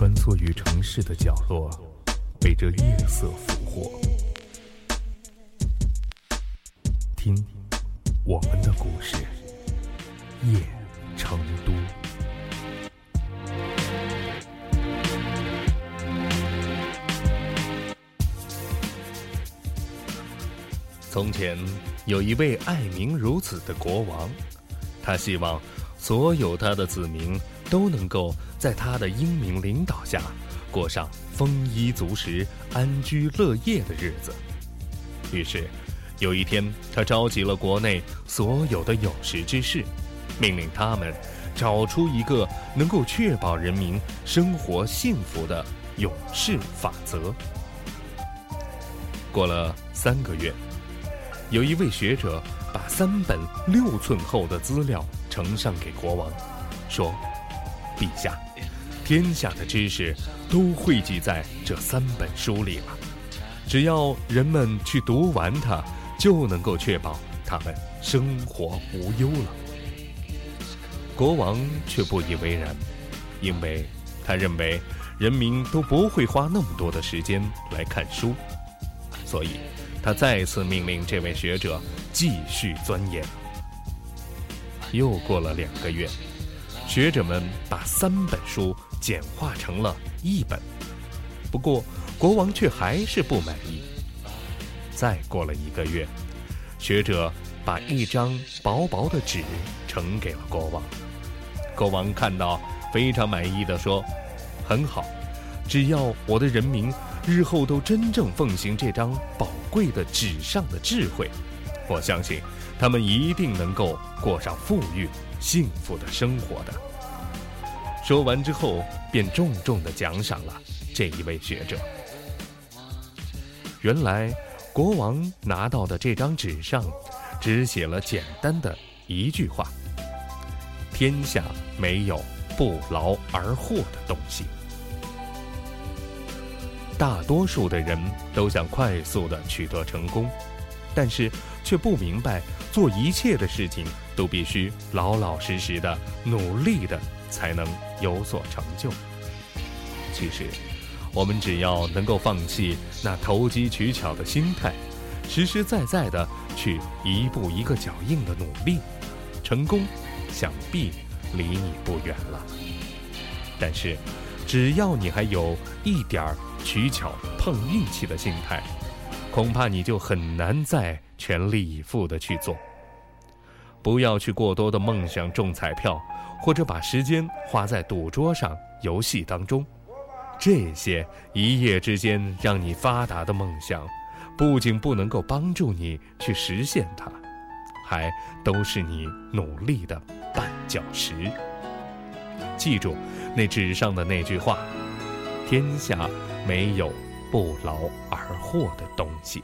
穿梭于城市的角落，被这夜色俘获。听，我们的故事，夜成都。从前有一位爱民如子的国王，他希望所有他的子民都能够在他的英明领导下，过上丰衣足食、安居乐业的日子。于是，有一天，他召集了国内所有的有识之士，命令他们找出一个能够确保人民生活幸福的永世法则。过了三个月。有一位学者把三本六寸厚的资料呈上给国王，说：“陛下，天下的知识都汇集在这三本书里了，只要人们去读完它，就能够确保他们生活无忧了。”国王却不以为然，因为他认为人民都不会花那么多的时间来看书，所以。他再次命令这位学者继续钻研。又过了两个月，学者们把三本书简化成了一本，不过国王却还是不满意。再过了一个月，学者把一张薄薄的纸呈给了国王。国王看到，非常满意的说：“很好，只要我的人民。”日后都真正奉行这张宝贵的纸上的智慧，我相信他们一定能够过上富裕幸福的生活的。说完之后，便重重的奖赏了这一位学者。原来，国王拿到的这张纸上，只写了简单的一句话：“天下没有不劳而获的东西。”大多数的人都想快速的取得成功，但是却不明白做一切的事情都必须老老实实的努力的才能有所成就。其实，我们只要能够放弃那投机取巧的心态，实实在在的去一步一个脚印的努力，成功想必离你不远了。但是，只要你还有一点儿。取巧碰运气的心态，恐怕你就很难再全力以赴的去做。不要去过多的梦想中彩票，或者把时间花在赌桌上、游戏当中。这些一夜之间让你发达的梦想，不仅不能够帮助你去实现它，还都是你努力的绊脚石。记住那纸上的那句话：天下。没有不劳而获的东西。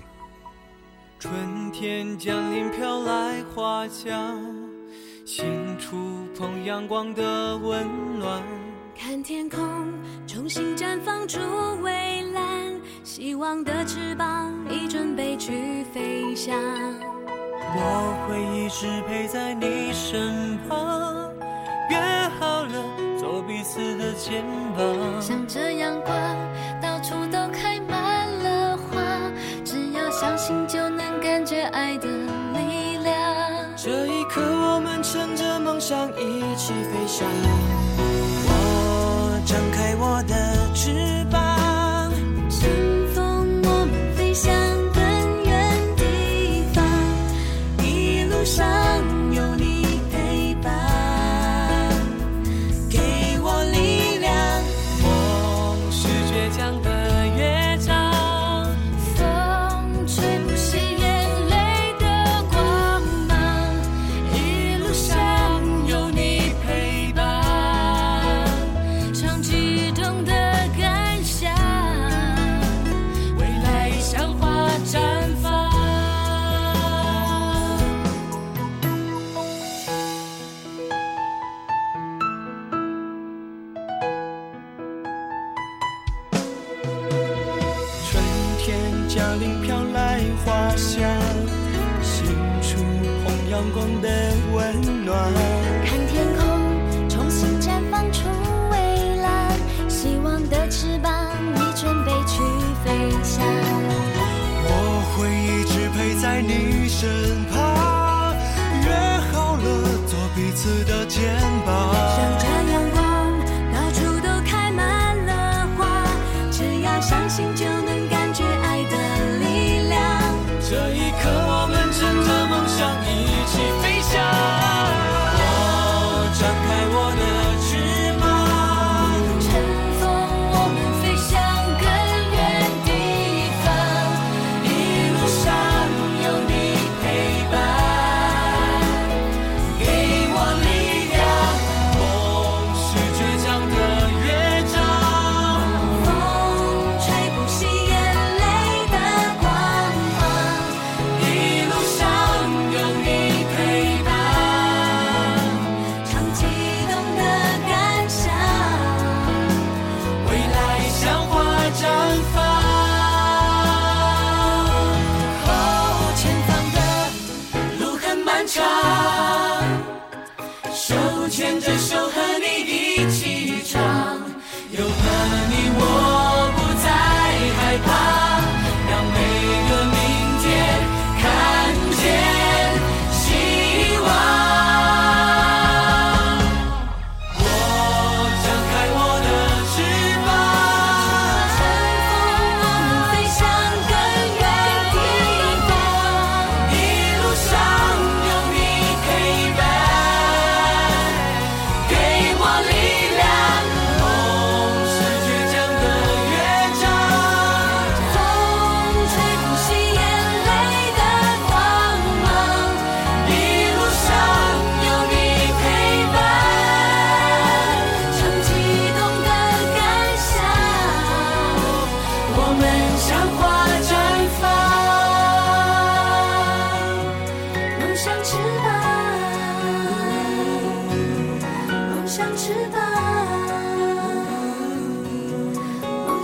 春天降临，飘来花香，心触碰阳光的温暖。看天空重新绽放出蔚蓝，希望的翅膀已准备去飞翔。我会一直陪在你身旁，约好了做彼此的肩膀，向着阳光。相信就能感觉爱的力量。这一刻，我们乘着梦想一起飞翔。里飘来花香，心触碰阳光的温暖。看天空重新绽放出蔚蓝，希望的翅膀已准备去飞翔。我会一直陪在你身旁，约好了做彼此的肩膀。可我们乘着梦想一起飞。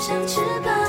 像翅膀